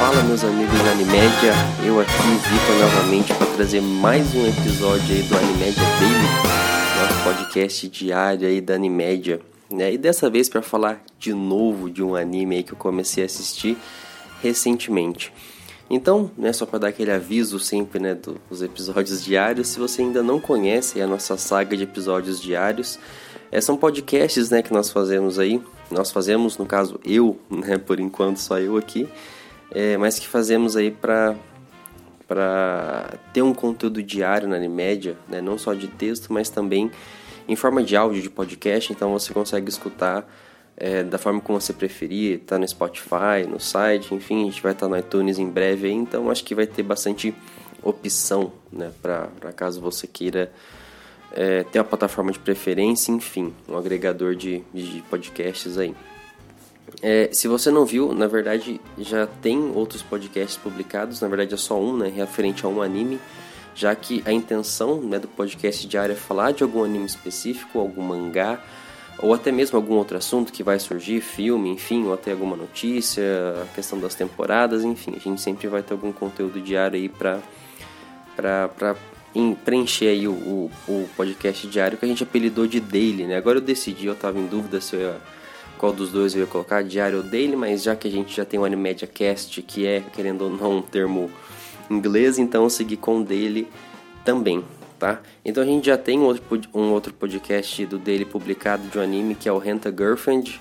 Fala meus amigos da Animédia, eu aqui, Vitor, novamente para trazer mais um episódio aí do Animédia Daily, nosso podcast diário aí da Animédia, né? E dessa vez para falar de novo de um anime aí que eu comecei a assistir recentemente. Então, né, só para dar aquele aviso sempre, né, dos episódios diários, se você ainda não conhece a nossa saga de episódios diários, é, são podcasts, né, que nós fazemos aí, nós fazemos, no caso eu, né, por enquanto só eu aqui, é, mas que fazemos aí para para ter um conteúdo diário na Animédia, né, não só de texto, mas também em forma de áudio de podcast, então você consegue escutar é, da forma como você preferir, tá no Spotify, no site, enfim, a gente vai estar tá no iTunes em breve aí, então acho que vai ter bastante opção, né, para caso você queira é, ter uma plataforma de preferência, enfim, um agregador de, de podcasts aí. É, se você não viu, na verdade já tem outros podcasts publicados, na verdade é só um, né, referente a um anime, já que a intenção né, do podcast diário é falar de algum anime específico, algum mangá, ou até mesmo algum outro assunto que vai surgir, filme, enfim, ou até alguma notícia, a questão das temporadas, enfim, a gente sempre vai ter algum conteúdo diário aí para para preencher aí o, o, o, podcast diário que a gente apelidou de daily, né? Agora eu decidi, eu estava em dúvida se eu ia, qual dos dois eu ia colocar, diário ou daily, mas já que a gente já tem o Animedia Cast, que é, querendo ou não, um termo inglês, então eu segui com daily também, tá? Então a gente já tem um outro, podcast do dele publicado de um anime que é o Renta Girlfriend.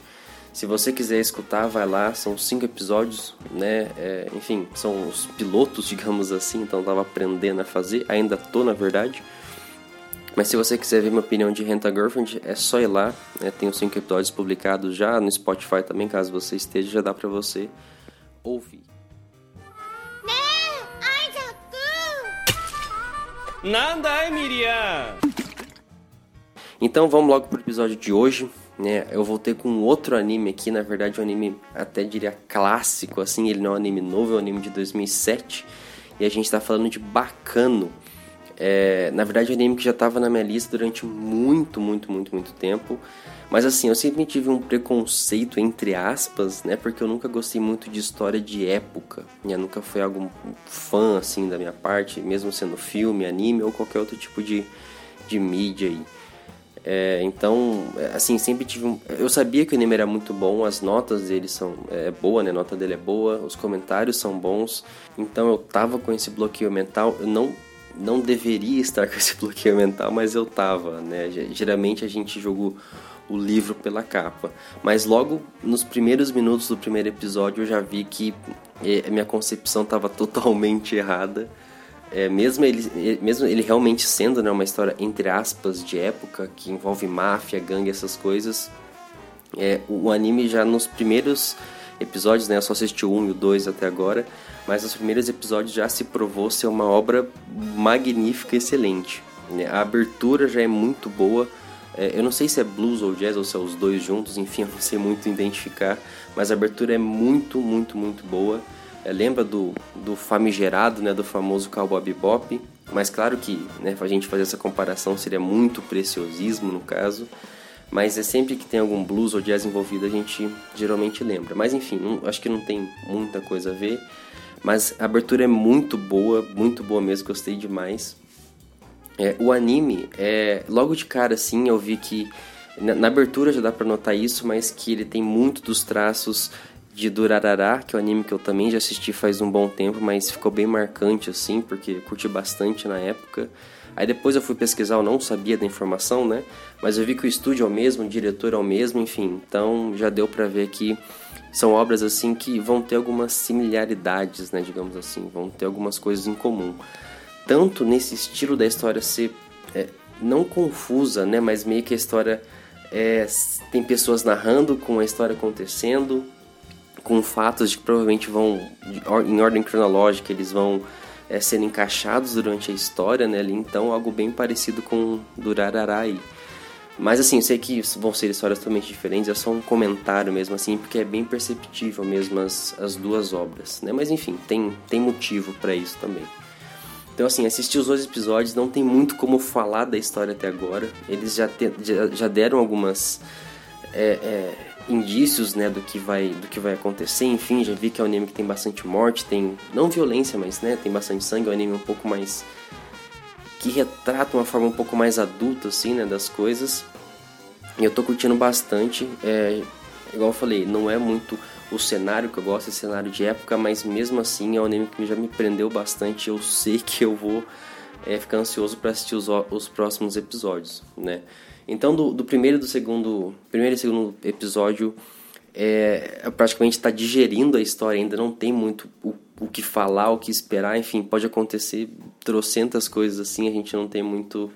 Se você quiser escutar, vai lá, são cinco episódios, né? É, enfim, são os pilotos, digamos assim, então eu tava aprendendo a fazer, ainda tô na verdade. Mas se você quiser ver minha opinião de Renta Girlfriend, é só ir lá, né? tem os cinco episódios publicados já no Spotify também, caso você esteja, já dá pra você ouvir. Nada, é Miriam! Então vamos logo pro episódio de hoje. Né? Eu voltei com outro anime aqui, na verdade um anime até diria clássico, assim, ele não é um anime novo, é um anime de 2007. E a gente tá falando de Bacano. É, na verdade, é um anime que já estava na minha lista durante muito, muito, muito, muito tempo. Mas assim, eu sempre tive um preconceito, entre aspas, né? Porque eu nunca gostei muito de história de época. Né? Nunca fui algum fã, assim, da minha parte, mesmo sendo filme, anime ou qualquer outro tipo de, de mídia aí. É, então, assim, sempre tive um... Eu sabia que o anime era muito bom, as notas dele são é, boa, né? A nota dele é boa, os comentários são bons. Então eu tava com esse bloqueio mental. Eu não não deveria estar com esse bloqueio mental, mas eu tava, né? Geralmente a gente jogou o livro pela capa. Mas logo nos primeiros minutos do primeiro episódio eu já vi que eh, minha concepção estava totalmente errada. É, mesmo, ele, eh, mesmo ele realmente sendo né, uma história, entre aspas, de época, que envolve máfia, gangue, essas coisas, é, o anime já nos primeiros episódios, né, eu só assisti 1 e o 2 até agora, mas nos primeiros episódios já se provou ser uma obra magnífica, excelente. A abertura já é muito boa, é, eu não sei se é blues ou jazz ou se é os dois juntos, enfim, eu não sei muito identificar, mas a abertura é muito, muito, muito boa. É, lembra do, do famigerado, né, do famoso Cowboy Bebop, mas claro que né, a gente fazer essa comparação seria muito preciosismo no caso, mas é sempre que tem algum blues ou jazz envolvido a gente geralmente lembra. Mas enfim, não, acho que não tem muita coisa a ver, mas a abertura é muito boa, muito boa mesmo, gostei demais. É, o anime, é, logo de cara assim, eu vi que na, na, abertura já dá pra notar isso, mas que ele tem muito dos traços de Durarara, que é um anime que eu também já assisti faz um bom tempo, mas ficou bem marcante assim, porque curti bastante na época. Aí depois eu fui pesquisar, eu não sabia da informação, né? Mas eu vi que o estúdio é o mesmo, o diretor é o mesmo, enfim. Então já deu para ver que são obras assim que vão ter algumas similaridades, né? Digamos assim, vão ter algumas coisas em comum tanto nesse estilo da história ser é, não confusa, né, mas meio que a história é, tem pessoas narrando com a história acontecendo, com fatos de que provavelmente vão em ordem cronológica, eles vão é, sendo encaixados durante a história, né, ali, então algo bem parecido com Durararai. Mas assim, eu sei que vão ser histórias totalmente diferentes, é só um comentário mesmo assim, porque é bem perceptível mesmo as, as duas obras, né? Mas enfim, tem, tem motivo para isso também. Então, assim, assistir os dois episódios não tem muito como falar da história até agora. Eles já, te, já, já, deram algumas é, é, indícios, né, do que vai do que vai acontecer. Enfim, já vi que é um anime que tem bastante morte, tem não violência, mas né, tem bastante sangue, é um anime um pouco mais que retrata uma forma um pouco mais adulta assim, né, das coisas. E eu tô curtindo bastante. É, igual eu falei, não é muito o cenário que eu gosto, é cenário de época, mas mesmo assim é um anime que já me prendeu bastante. Eu sei que eu vou é, ficar ansioso para assistir os, os próximos episódios, né? Então, do, do primeiro e do segundo, primeiro e segundo episódio, é, praticamente está digerindo a história, ainda não tem muito o, o que falar, o que esperar, enfim, pode acontecer trocentas coisas assim, a gente não tem muito.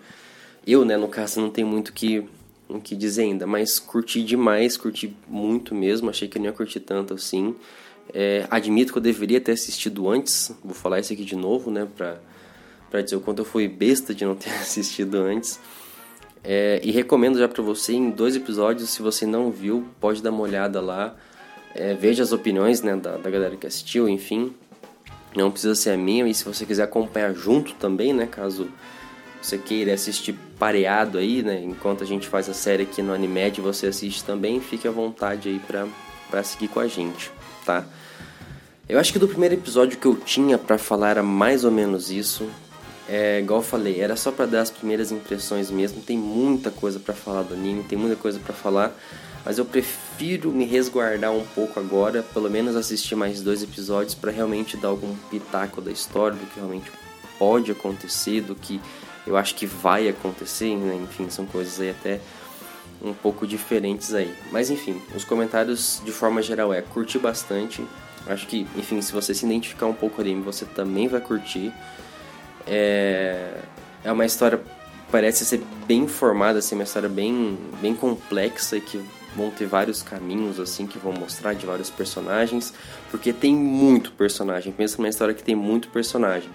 Eu, né, no caso, não tem muito que, o que dizer ainda, mas curti demais, curti muito mesmo, achei que eu não ia curtir tanto assim. É, admito que eu deveria ter assistido antes, vou falar isso aqui de novo, né, pra, pra dizer o quanto eu fui besta de não ter assistido antes. É, e recomendo já para você em dois episódios, se você não viu, pode dar uma olhada lá. É, veja as opiniões né, da, da galera que assistiu, enfim. Não precisa ser a minha, e se você quiser acompanhar junto também, né? Caso você queira assistir pareado aí, né? Enquanto a gente faz a série aqui no Animed, você assiste também, fique à vontade aí pra, pra seguir com a gente, tá? Eu acho que do primeiro episódio que eu tinha para falar era mais ou menos isso. É, igual eu falei, era só para dar as primeiras impressões mesmo. Tem muita coisa para falar do anime, tem muita coisa para falar, mas eu prefiro me resguardar um pouco agora, pelo menos assistir mais dois episódios para realmente dar algum pitaco da história, do que realmente pode acontecer, do que eu acho que vai acontecer, né? enfim, são coisas aí até um pouco diferentes aí. Mas enfim, os comentários de forma geral é curti bastante. Acho que, enfim, se você se identificar um pouco ali, você também vai curtir. É, é uma história parece ser bem formada, assim, uma história bem, bem complexa e que vão ter vários caminhos assim que vão mostrar de vários personagens, porque tem muito personagem. Pensa numa história que tem muito personagem.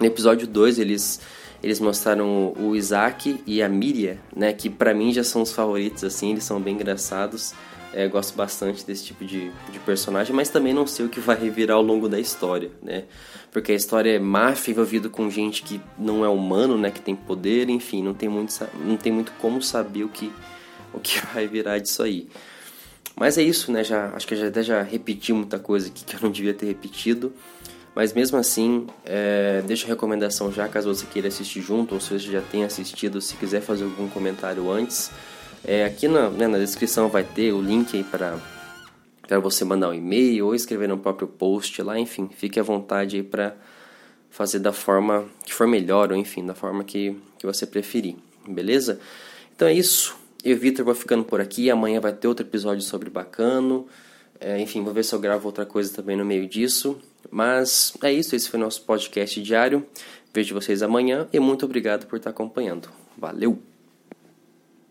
No episódio 2 eles eles mostraram o Isaac e a Miria, né, que para mim já são os favoritos assim, eles são bem engraçados. É, gosto bastante desse tipo de, de personagem, mas também não sei o que vai revirar ao longo da história, né? Porque a história é máfia envolvida com gente que não é humano, né? Que tem poder, enfim, não tem muito, não tem muito como saber o que, o que vai virar disso aí. Mas é isso, né? Já, acho que eu já, até já repeti muita coisa aqui que eu não devia ter repetido. Mas mesmo assim, é, deixa a recomendação já, caso você queira assistir junto, ou se você já tenha assistido, se quiser fazer algum comentário antes. É, aqui na, né, na descrição vai ter o link aí para para você mandar um e-mail ou escrever no próprio post lá, enfim, fique à vontade aí para fazer da forma que for melhor, ou enfim, da forma que, que você preferir, beleza? Então é isso, eu Vitor vou ficando por aqui, amanhã vai ter outro episódio sobre Bacano, é, enfim, vou ver se eu gravo outra coisa também no meio disso, mas é isso, esse foi o nosso podcast diário, vejo vocês amanhã e muito obrigado por estar acompanhando, valeu!